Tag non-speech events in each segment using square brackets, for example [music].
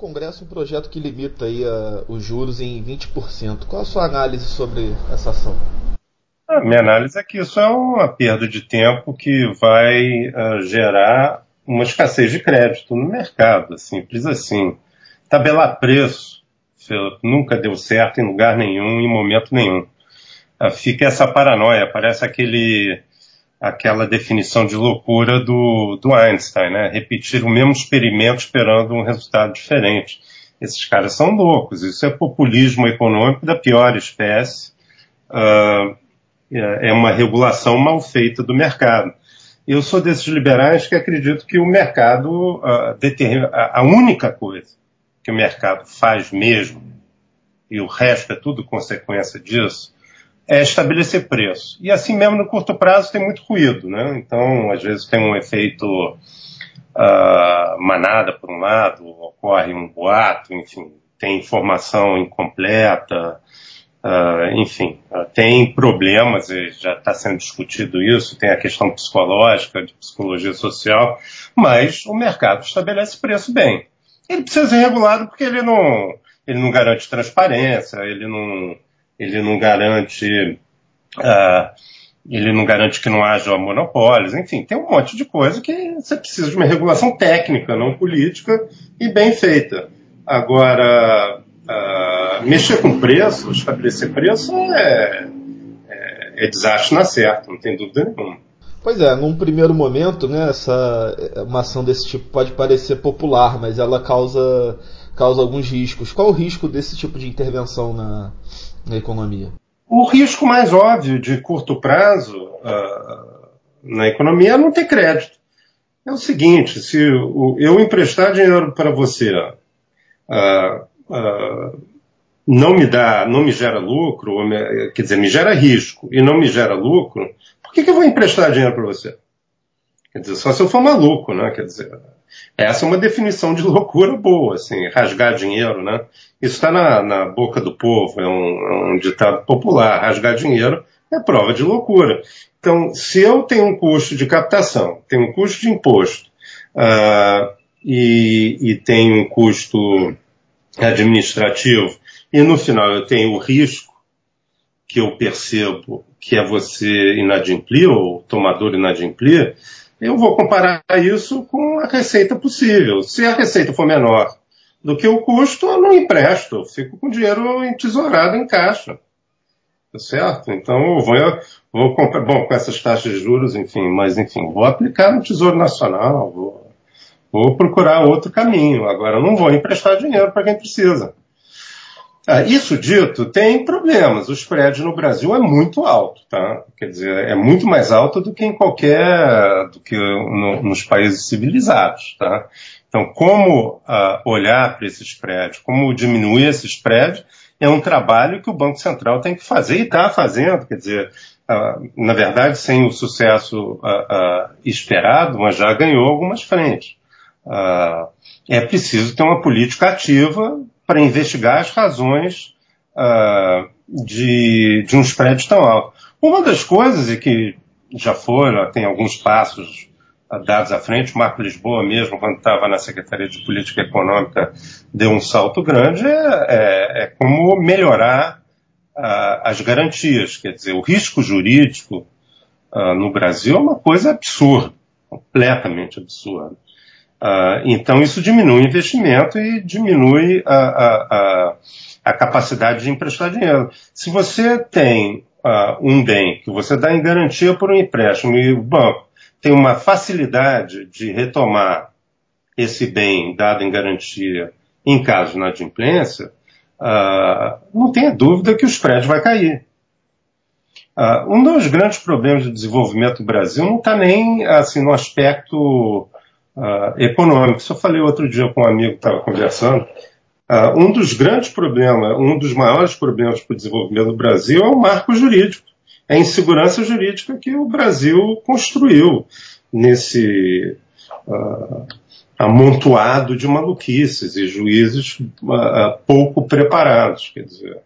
Congresso um projeto que limita aí, uh, os juros em 20%. Qual a sua análise sobre essa ação? A minha análise é que isso é uma perda de tempo que vai uh, gerar uma escassez de crédito no mercado, simples assim. Tabelar preço nunca deu certo em lugar nenhum, em momento nenhum. Uh, fica essa paranoia, parece aquele aquela definição de loucura do, do Einstein, né? Repetir o mesmo experimento esperando um resultado diferente. Esses caras são loucos. Isso é populismo econômico da pior espécie. Uh, é uma regulação mal feita do mercado. Eu sou desses liberais que acredito que o mercado uh, determina a única coisa que o mercado faz mesmo e o resto é tudo consequência disso é estabelecer preço. E assim mesmo no curto prazo tem muito ruído, né? Então, às vezes tem um efeito uh, manada por um lado, ocorre um boato, enfim, tem informação incompleta, uh, enfim, uh, tem problemas, já está sendo discutido isso, tem a questão psicológica, de psicologia social, mas o mercado estabelece preço bem. Ele precisa ser regulado porque ele não, ele não garante transparência, ele não, ele não garante, uh, ele não garante que não haja monopólios, enfim, tem um monte de coisa que você precisa de uma regulação técnica, não política, e bem feita. Agora, uh, mexer com preço, estabelecer preço é, é, é desastre na certa, não tem dúvida nenhuma. Pois é, num primeiro momento, né, essa, uma ação desse tipo pode parecer popular, mas ela causa, causa alguns riscos. Qual o risco desse tipo de intervenção na, na economia? O risco mais óbvio de curto prazo uh, na economia é não ter crédito. É o seguinte, se eu emprestar dinheiro para você uh, uh, não me dá, não me gera lucro, quer dizer, me gera risco e não me gera lucro, por que, que eu vou emprestar dinheiro para você? Quer dizer, só se eu for maluco, né? Quer dizer, essa é uma definição de [laughs] loucura boa, assim, rasgar dinheiro, né? Isso está na, na, boca do povo, é um, é um, ditado popular. Rasgar dinheiro é prova de loucura. Então, se eu tenho um custo de captação, tenho um custo de imposto uh, e, e tenho um custo administrativo e no final eu tenho o risco que eu percebo que é você inadimplir ou tomador inadimplir, eu vou comparar isso com a receita possível. Se a receita for menor do que o custo, eu não empresto, eu fico com dinheiro entesourado em caixa. Tá certo? Então eu vou, vou comprar, bom, com essas taxas de juros, enfim, mas enfim, vou aplicar no Tesouro Nacional, vou, vou procurar outro caminho. Agora eu não vou emprestar dinheiro para quem precisa. Ah, isso dito, tem problemas. O spread no Brasil é muito alto, tá? Quer dizer, é muito mais alto do que em qualquer, do que no, nos países civilizados, tá? Então, como uh, olhar para esse spread, como diminuir esse spread, é um trabalho que o Banco Central tem que fazer e está fazendo. Quer dizer, uh, na verdade, sem o sucesso uh, esperado, mas já ganhou algumas frentes. é preciso ter uma política ativa para investigar as razões uh, de, de um spread tão alto. Uma das coisas, e que já foram, tem alguns passos uh, dados à frente, o Marco Lisboa mesmo, quando estava na Secretaria de Política Econômica, deu um salto grande, é, é, é como melhorar uh, as garantias. Quer dizer, o risco jurídico no Brasil é uma coisa absurda, completamente absurda. Uh, então isso diminui o investimento e diminui a, a, a, a, capacidade de emprestar dinheiro. Se você tem uh, um bem que você dá em garantia por um empréstimo e o banco tem uma facilidade de retomar esse bem dado em garantia em caso de inadimplência, uh, não tenha dúvida que o spread vai cair. um dos grandes problemas de desenvolvimento do Brasil não está nem assim no aspecto uh, econômicos. Eu falei outro dia com um amigo que estava conversando. Uh, um dos grandes problemas, um dos maiores problemas para o desenvolvimento do Brasil é o marco jurídico, é a insegurança jurídica que o Brasil construiu nesse uh, amontoado de maluquices e juízes uh, pouco preparados. Quer dizer,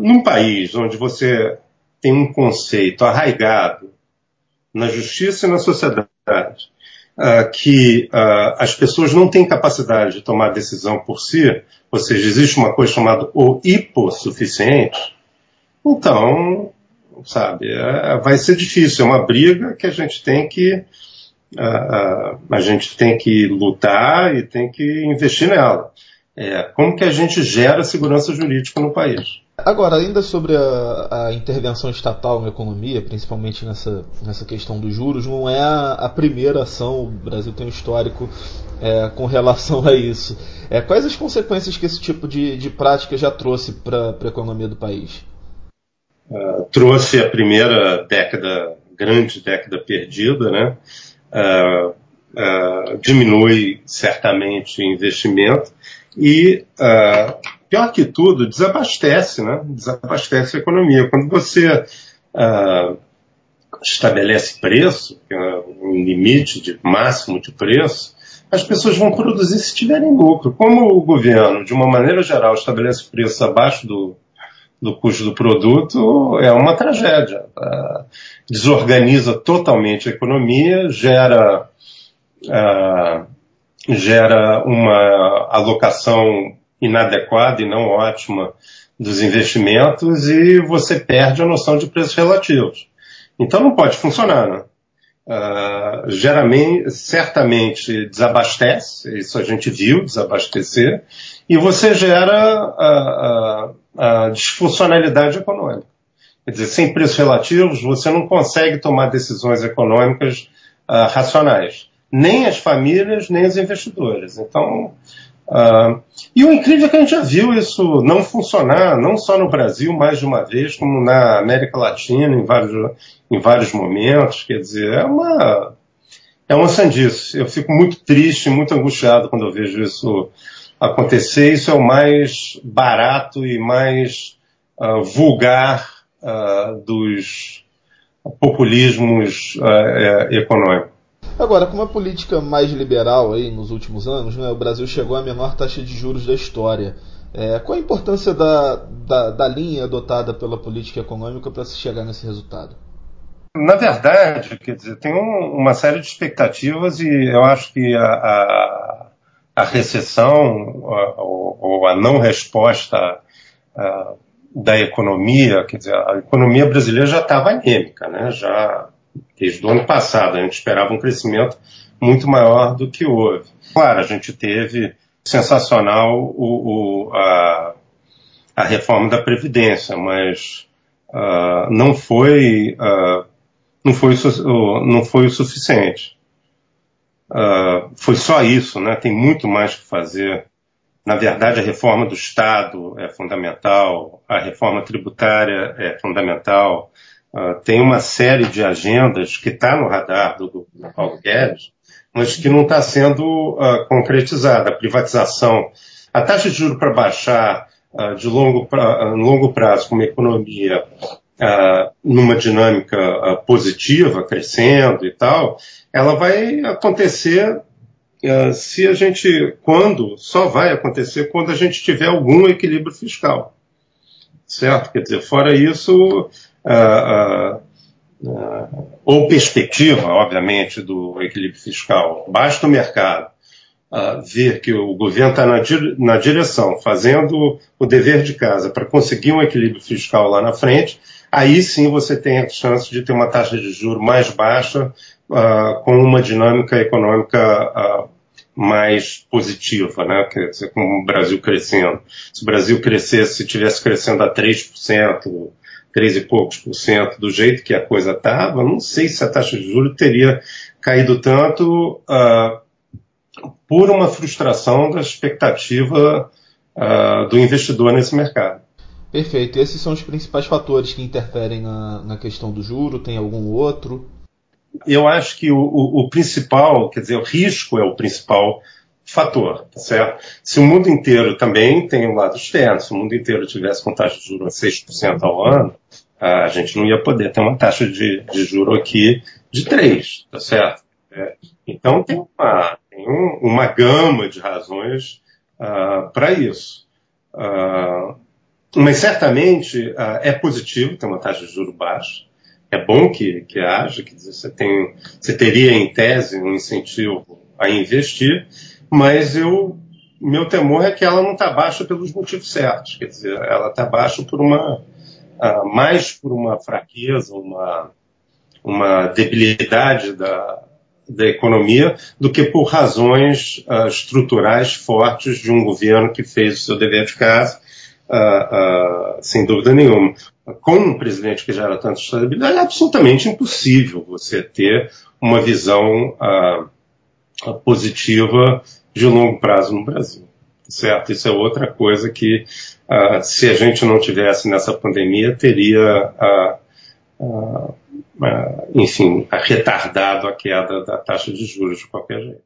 num país onde você tem um conceito arraigado na justiça e na sociedade uh, que uh, as pessoas não têm capacidade de tomar decisão por si, ou seja, existe uma coisa chamada o hipossuficiente, então, sabe, é, vai ser difícil, é uma briga que a gente tem que uh, a gente tem que lutar e tem que investir nela. É, como que a gente gera segurança jurídica no país? Agora, ainda sobre a, a, intervenção estatal na economia, principalmente nessa, nessa questão dos juros, não é a, a primeira ação, o Brasil tem um histórico é, com relação a isso. É, quais as consequências que esse tipo de, de prática já trouxe para a economia do país? Uh, trouxe a primeira década, grande década perdida, né? Uh, uh, diminui certamente o investimento e pior que tudo, desabastece, né? Desabastece a economia. Quando você uh, estabelece preço, é um limite de máximo de preço, as pessoas vão produzir se tiverem lucro. Como o governo, de uma maneira geral, estabelece preço abaixo do, do custo do produto, é uma tragédia. Uh, desorganiza totalmente a economia, gera, uh, gera uma alocação inadequada e não ótima dos investimentos e você perde a noção de preços relativos. Então não pode funcionar, né? Uh, geralmente, certamente desabastece, isso a gente viu desabastecer, e você gera a, a, a disfuncionalidade econômica. Quer dizer, sem preços relativos, você não consegue tomar decisões econômicas uh, racionais. Nem as famílias, nem os investidores. Então, Uh, e o incrível é que a gente já viu isso não funcionar, não só no Brasil mais de uma vez, como na América Latina em vários, em vários momentos. Quer dizer, é uma, é uma sandice. Eu fico muito triste, muito angustiado quando eu vejo isso acontecer. Isso é o mais barato e mais uh, vulgar uh, dos populismos econômicos. Agora, com uma política mais liberal aí nos últimos anos, né, o Brasil chegou à menor taxa de juros da história. É, qual a importância da, da, da linha adotada pela política econômica para se chegar nesse resultado? Na verdade, quer dizer, tem um, uma série de expectativas e eu acho que a, a, a recessão ou, ou, a não resposta a, da economia, quer dizer, a economia brasileira já estava anêmica, né? Já desde o ano passado. A gente esperava um crescimento muito maior do que houve. Claro, a gente teve sensacional o, o, a, a, reforma da Previdência, mas uh, não, foi, uh, não, foi, não foi o suficiente. Uh, foi só isso, né? tem muito mais que fazer. Na verdade, a reforma do Estado é fundamental, a reforma tributária é fundamental, Uh, tem uma série de agendas que está no radar do, Paulo Guedes, mas que não está sendo uh, concretizada. A privatização, a taxa de juros para baixar uh, de longo, pra, longo prazo com uma economia numa dinâmica positiva, crescendo e tal, ela vai acontecer se a gente, quando, só vai acontecer quando a gente tiver algum equilíbrio fiscal. Certo? Quer dizer, fora isso, ou perspectiva, obviamente, do equilíbrio fiscal. Basta o mercado ver que o governo está na, na direção, fazendo o dever de casa para conseguir um equilíbrio fiscal lá na frente, aí sim você tem a chance de ter uma taxa de juro mais baixa, uh, com uma dinâmica econômica uh, mais positiva, né? Quer dizer, com o Brasil crescendo. Se o Brasil crescesse, se tivesse crescendo a 3%, 3 e poucos por cento, do jeito que a coisa estava, não sei se a taxa de juros teria caído tanto uh, por uma frustração da expectativa uh, do investidor nesse mercado. Perfeito. Esses são os principais fatores que interferem na, na questão do juro? Tem algum outro? Eu acho que o, o, o principal, quer dizer, o risco é o principal fator, tá certo? Se o mundo inteiro também tem um lado externo, se o mundo inteiro tivesse com taxa de juros a 6% ao ano, a gente não ia poder ter uma taxa de, de juro aqui de 3, tá certo? É, então tem uma, tem um, uma gama de razões uh, para isso. Uh, mas certamente uh, é positivo ter uma taxa de juro baixa. é bom que, que haja, dizer, você, tem, você teria em tese um incentivo a investir, mas eu, meu temor é que ela não está baixa pelos motivos certos, quer dizer, ela está baixa por uma, uh, mais por uma fraqueza, uma, uma debilidade da, da economia do que por razões uh, estruturais fortes de um governo que fez o seu dever de casa, uh, sem dúvida nenhuma. Com um presidente que gera tanta estabilidade, é absolutamente impossível você ter uma visão positiva de longo prazo no Brasil. Certo? Isso é outra coisa que, se a gente não tivesse nessa pandemia, teria enfim, retardado a queda da taxa de juros de qualquer jeito.